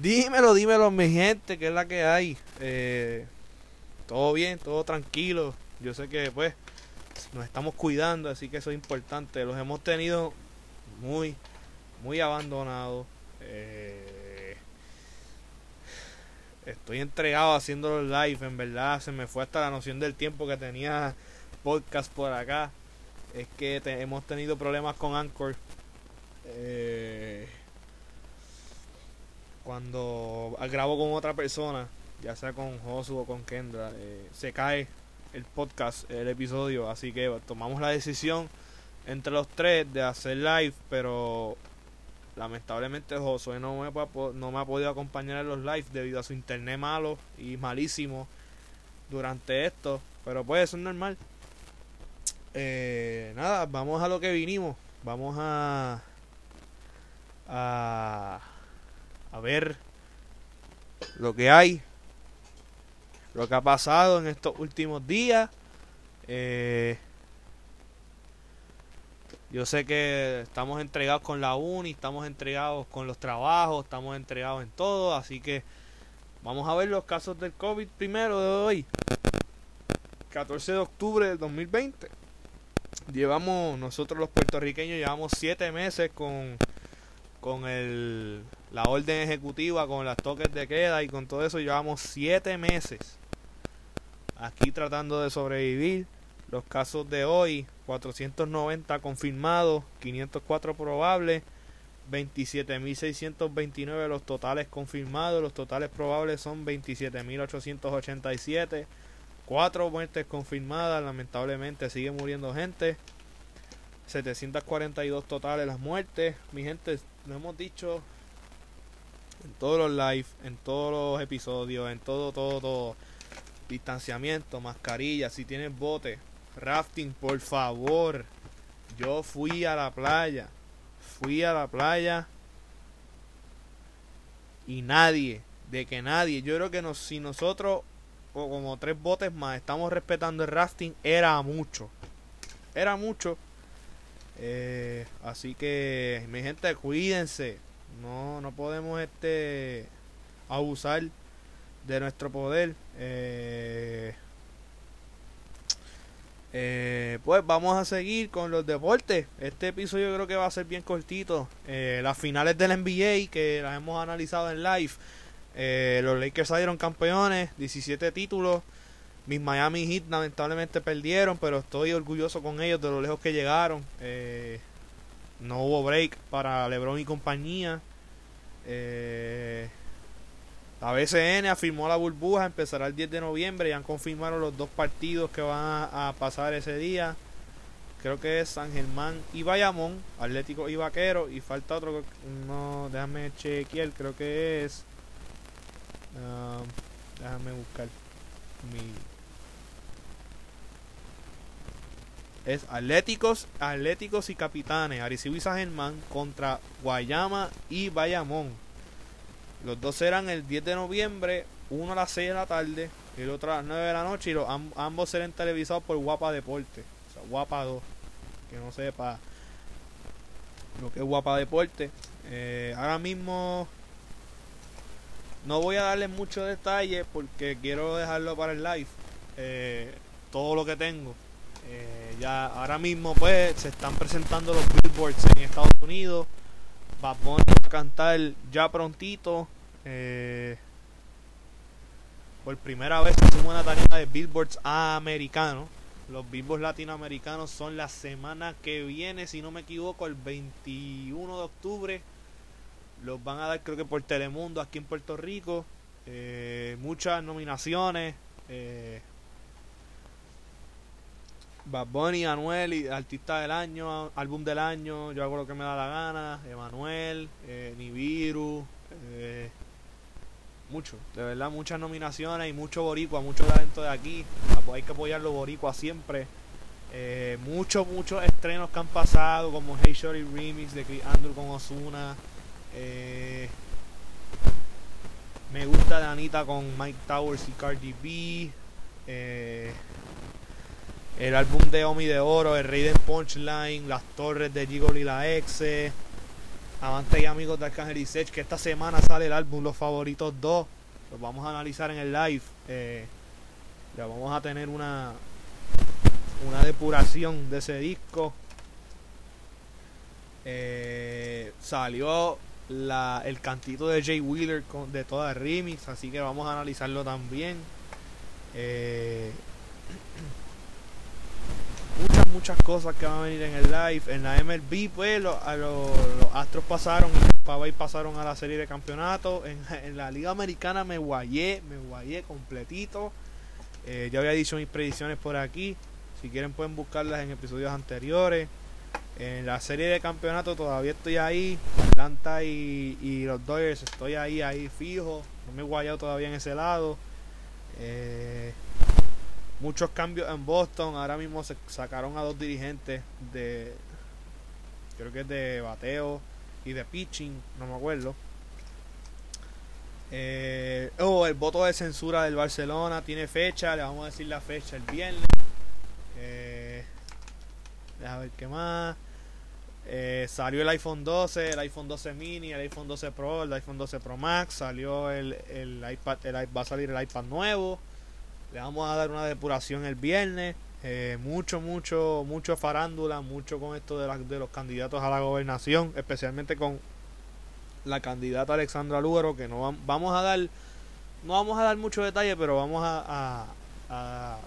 Dímelo, dímelo, mi gente, que es la que hay. Eh, todo bien, todo tranquilo. Yo sé que, pues, nos estamos cuidando, así que eso es importante. Los hemos tenido muy, muy abandonados. Eh, estoy entregado haciendo los live, en verdad. Se me fue hasta la noción del tiempo que tenía podcast por acá. Es que hemos tenido problemas con Anchor. Eh, cuando grabo con otra persona, ya sea con Josu o con Kendra, eh, se cae el podcast, el episodio. Así que tomamos la decisión entre los tres de hacer live, pero lamentablemente Josué no me, ha podido acompañar en los live debido a su internet malo y malísimo durante esto. Pero pues eso es normal. Eh, nada, vamos a lo que vinimos. Vamos a, a, a ver lo que hay, lo que ha pasado en estos últimos días. Eh, yo sé que estamos entregados con la uni, estamos entregados con los trabajos, estamos entregados en todo, así que vamos a ver los casos del COVID primero de hoy, 14 de octubre del 2020 llevamos, nosotros los puertorriqueños llevamos siete meses con, con el, la orden ejecutiva, con las toques de queda y con todo eso, llevamos siete meses aquí tratando de sobrevivir. Los casos de hoy, 490 confirmados, 504 probables, 27.629 los totales confirmados, los totales probables son 27.887. Cuatro muertes confirmadas, lamentablemente sigue muriendo gente. 742 totales las muertes. Mi gente, lo hemos dicho en todos los live, en todos los episodios, en todo, todo, todo. Distanciamiento, mascarilla, si tienes bote, rafting, por favor. Yo fui a la playa, fui a la playa y nadie, de que nadie, yo creo que nos, si nosotros o como tres botes más estamos respetando el rafting, era mucho. Era mucho. Eh, así que, mi gente, cuídense. No, no podemos este abusar de nuestro poder. Eh, eh, pues vamos a seguir con los deportes. Este episodio creo que va a ser bien cortito. las finales del NBA que las hemos analizado en live. Eh, los Lakers salieron campeones, 17 títulos. Mis Miami Heat lamentablemente perdieron, pero estoy orgulloso con ellos de lo lejos que llegaron. Eh, no hubo break para LeBron y compañía. Eh, la BCN afirmó la burbuja, empezará el 10 de noviembre y han confirmado los dos partidos que van a, pasar ese día. Creo que es San Germán y Bayamón, Atlético y Vaquero. Y falta otro, no, déjame chequear, creo que es Um, déjame buscar mi. Es Atléticos, Atléticos y Capitanes, Arecibo y San Germán contra Guayama y Bayamón. Los dos serán el 10 de noviembre, uno a las 6 de la tarde y el otro a las 9 de la noche. Y los, ambos serán televisados por Guapa Deporte. O sea, Guapa 2. Que no sepa lo que es Guapa Deporte. Eh, ahora mismo no voy a darle mucho detalle porque quiero dejarlo para el live. Eh, todo lo que tengo. Eh, ya ahora mismo pues se están presentando los billboards en Estados Unidos. Va a cantar ya prontito. Eh, por primera vez hicimos una tarea de billboards americanos. Los billboards latinoamericanos son la semana que viene, si no me equivoco, el 21 de octubre los van a dar creo que por Telemundo aquí en Puerto Rico. Eh, muchas nominaciones. Bad Bunny, Anuel, Artista del Año, Álbum del Año, Yo hago lo que me da la gana, Emanuel, eh, Nibiru, eh, mucho, de verdad, muchas nominaciones y mucho boricua, mucho talento de aquí. Hay que apoyar los boricuas siempre. Eh, muchos, muchos estrenos que han pasado, como Hey Shorty Remix de Chris Andrew con Osuna. Me gusta de Anita con Mike Towers y Cardi B. Eh, el álbum de Omi de Oro, El Rey del Punchline, Las Torres de Gigol y la Exe. amantes y amigos de Arcángel y Sech, que esta semana sale el álbum Los Favoritos 2. Los vamos a analizar en el live. Eh, ya vamos a tener una, una depuración de ese disco. Eh, salió la, el cantito de Jay Wheeler con, de toda remix, así que vamos a analizarlo también. Eh, muchas, muchas cosas que van a venir en el live. En la MLB, pues los, Astros pasaron y pasaron a la serie de campeonato. En, la Liga Americana me guayé, me guayé completito. Eh, ya había dicho mis predicciones por aquí. Si quieren pueden buscarlas en episodios anteriores. En la serie de campeonato todavía estoy ahí. Atlanta y, los Dodgers estoy ahí, ahí fijo. No me he guayado todavía en ese lado. Eh, muchos cambios en Boston. Ahora mismo se sacaron a dos dirigentes de. Creo que es de bateo y de pitching, no me acuerdo. Eh, oh, el voto de censura del Barcelona tiene fecha. Le vamos a decir la fecha el viernes. Eh, a ver qué más. Eh, salió el iPhone 12, el iPhone 12 mini, el iPhone 12 Pro, el iPhone 12 Pro Max, salió el, el iPad, va a salir el iPad nuevo. Le vamos a dar una depuración el viernes. Eh, mucho, mucho, mucho farándula, mucho con esto de, de los candidatos a la gobernación, especialmente con la candidata Alexandra Lugaro, que no vamos a dar, no vamos a dar mucho detalle, pero vamos a, a,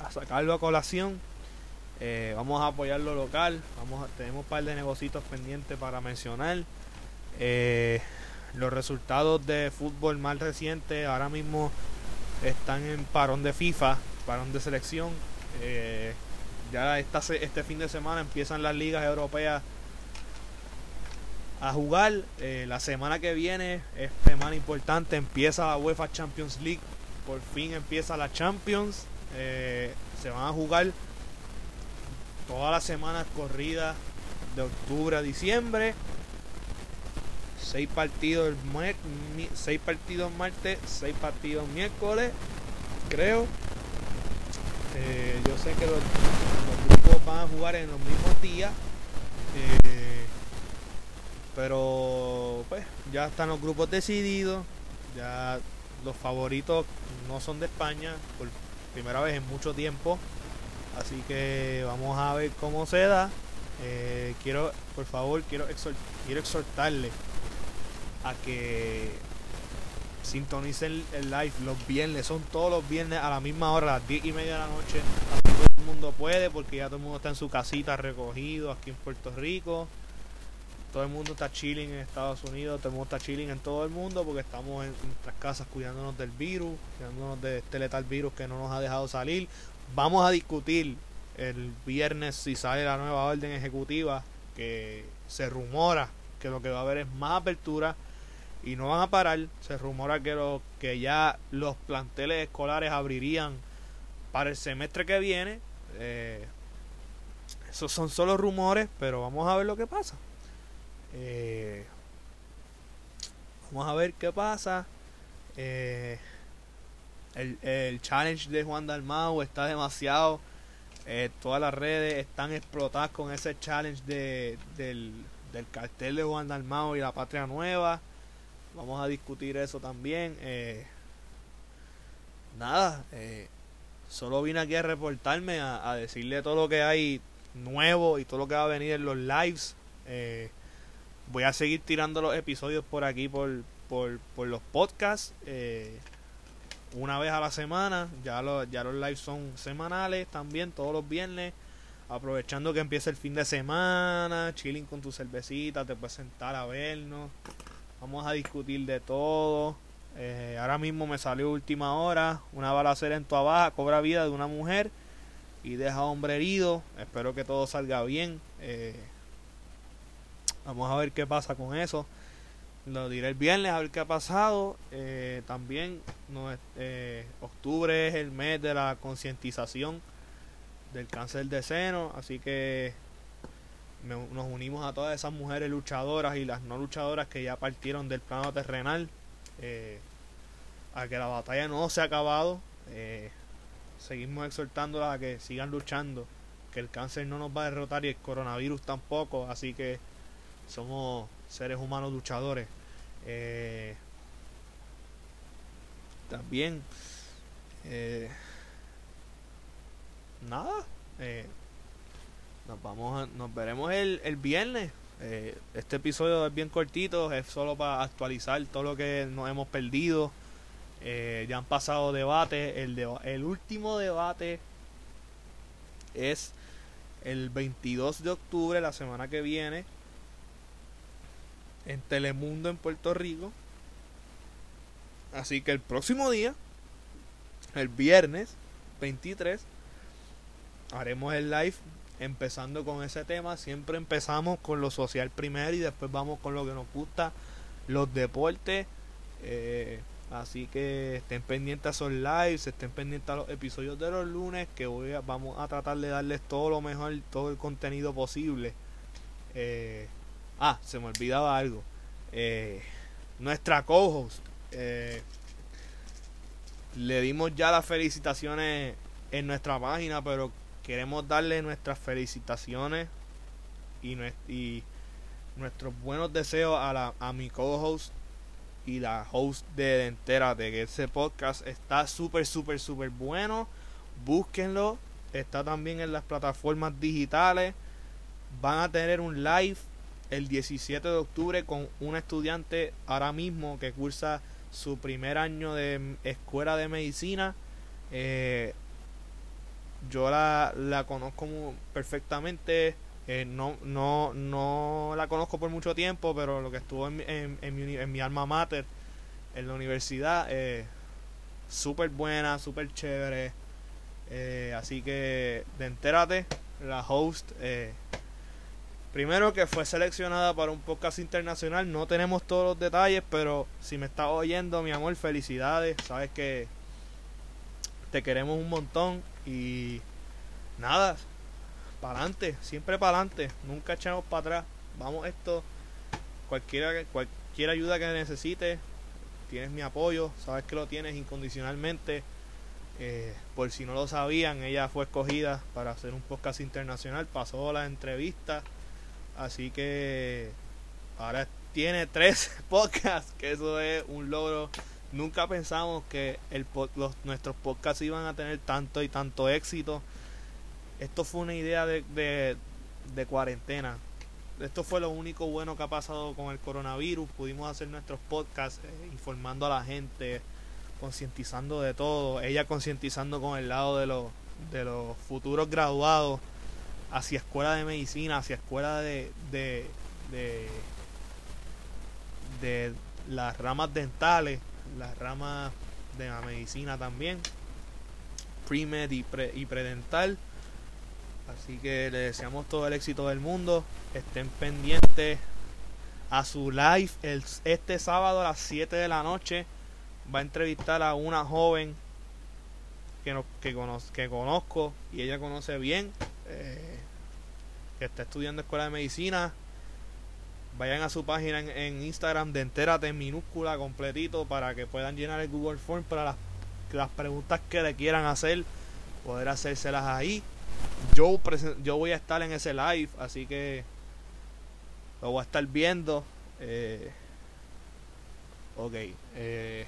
a sacarlo a colación eh, vamos a apoyar lo local. Vamos tenemos un par de negocios pendientes para mencionar. Eh, los resultados de fútbol más recientes ahora mismo están en parón de FIFA, parón de selección. Eh, ya esta, este fin de semana empiezan las ligas europeas a jugar. la semana que viene es semana importante. Empieza la UEFA Champions League. Por fin empieza la Champions. se van a jugar todas las semanas corridas de octubre a diciembre. Seis partidos el seis partidos martes, seis partidos miércoles, creo. Eh, yo sé que los, grupos van a jugar en los mismos días. Eh, pero pues ya están los grupos decididos. Ya los favoritos no son de España por primera vez en mucho tiempo. Así que vamos a ver cómo se da. Eh, quiero, por favor, quiero, quiero exhortarle a que sintonicen el live los viernes. Son todos los viernes a la misma hora, a las 10 y media de la noche. Todo el mundo puede porque ya todo el mundo está en su casita recogido aquí en Puerto Rico. Todo el mundo está chilling en Estados Unidos, todo el mundo está chilling en todo el mundo porque estamos en nuestras casas cuidándonos del virus, cuidándonos de este letal virus que no nos ha dejado salir. Vamos a discutir el viernes si sale la nueva orden ejecutiva que se rumora que lo que va a haber es más apertura y no van a parar. Se rumora que, lo, que ya los planteles escolares abrirían para el semestre que viene. Eh, esos son solo rumores, pero vamos a ver lo que pasa. Eh, vamos a ver qué pasa. Eh, el, challenge de Juan Dalmau está demasiado. Eh, todas las redes están explotadas con ese challenge de, del, cartel de Juan Dalmau y la Patria Nueva. Vamos a discutir eso también. Eh, nada, eh, solo vine aquí a reportarme, a, decirle todo lo que hay nuevo y todo lo que va a venir en los lives. voy a seguir tirando los episodios por aquí, por, por, por los podcasts una vez a la semana. Ya, ya los lives son semanales también, todos los viernes. Aprovechando que empieza el fin de semana, chilling con tu cervecita, te puedes sentar a vernos. Vamos a discutir de todo. Eh, ahora mismo me salió última hora una balacera en tu abajo cobra vida de una mujer y deja hombre herido. Espero que todo salga bien. Eh, vamos a ver qué pasa con eso. Lo diré el viernes a ver qué ha pasado. Eh, también octubre es el mes de la concientización del cáncer de seno, así que nos unimos a todas esas mujeres luchadoras y las no luchadoras que ya partieron del plano terrenal eh, a que la batalla no se ha acabado. seguimos exhortándolas a que sigan luchando, que el cáncer no nos va a derrotar y el coronavirus tampoco, así que somos seres humanos luchadores. Eh, también, eh, nada, eh, nos vamos a, nos veremos el, el viernes. este episodio es bien cortito, es solo para actualizar todo lo que nos hemos perdido. ya han pasado debates. El, el último debate es el 22 de octubre, la semana que viene, en Telemundo en Puerto Rico. Así que el próximo día, el viernes 23, haremos el live empezando con ese tema. Siempre empezamos con lo social primero y después vamos con lo que nos gusta, los deportes. Eh, así que estén pendientes a esos lives, estén pendientes a los episodios de los lunes, que voy vamos a tratar de darles todo lo mejor, todo el contenido posible. Eh, ah, se me olvidaba algo. Eh, nuestra co-host. Le dimos ya las felicitaciones en nuestra página, pero queremos darle nuestras felicitaciones y, nuestros buenos deseos a, la, a mi co-host y la host de de que ese podcast está súper, súper, súper bueno. Búsquenlo. Está también en las plataformas digitales. Van a tener un live el 17 de octubre con una estudiante ahora mismo que cursa su primer año de escuela de medicina. Eh, yo la, la conozco perfectamente. Eh, no, no, no la conozco por mucho tiempo, pero lo que estuvo en, mi, en mi, alma mater, en la universidad, eh, súper buena, súper chévere. Eh, así que de entérate, la host, eh, primero que fue seleccionada para un podcast internacional, no tenemos todos los detalles, pero si me estás oyendo, mi amor, felicidades, sabes que te queremos un montón y nada, para adelante, siempre para adelante, nunca echamos para atrás. Vamos esto, cualquiera, cualquier ayuda que necesites, tienes mi apoyo, sabes que lo tienes incondicionalmente. Eh, por si no lo sabían, ella fue escogida para hacer un podcast internacional, pasó la entrevista, así que ahora tiene tres podcasts, que eso es un logro. Nunca pensamos que el, los, nuestros podcasts iban a tener tanto y tanto éxito esto fue una idea de, de, cuarentena. Esto fue lo único bueno que ha pasado con el coronavirus. Pudimos hacer nuestros podcasts eh, informando a la gente, concientizando de todo. Ella concientizando con el lado de los, de los futuros graduados hacia escuela de medicina, hacia escuela de, de, de, de las ramas dentales, las ramas de la medicina también, pre-med y, pre, y predental. Así que le deseamos todo el éxito del mundo. Estén pendientes a su live el, este sábado a las 7 de la noche. Va a entrevistar a una joven que, no, que, que conozco y ella conoce bien. Eh, que está estudiando escuela de medicina. Vayan a su página en, Instagram de Entérate en minúscula completito para que puedan llenar el Google Form para las, las preguntas que le quieran hacer. Poder hacérselas ahí yo, yo voy a estar en ese live, así que lo voy a estar viendo. Eh, ok. Eh,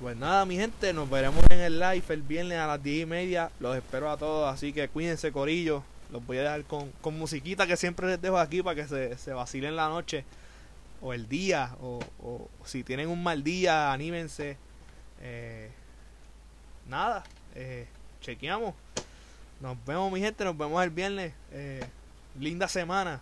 pues nada, mi gente, nos veremos en el live el viernes a las 10 y media. Los espero a todos, así que cuídense, corillo. Los voy a dejar con, con musiquita que siempre les dejo aquí para que se, se vacilen la noche o el día. O, o si tienen un mal día, anímense. Eh, nada. Eh, chequeamos. Nos vemos, mi gente. Nos vemos el viernes. Eh, linda semana.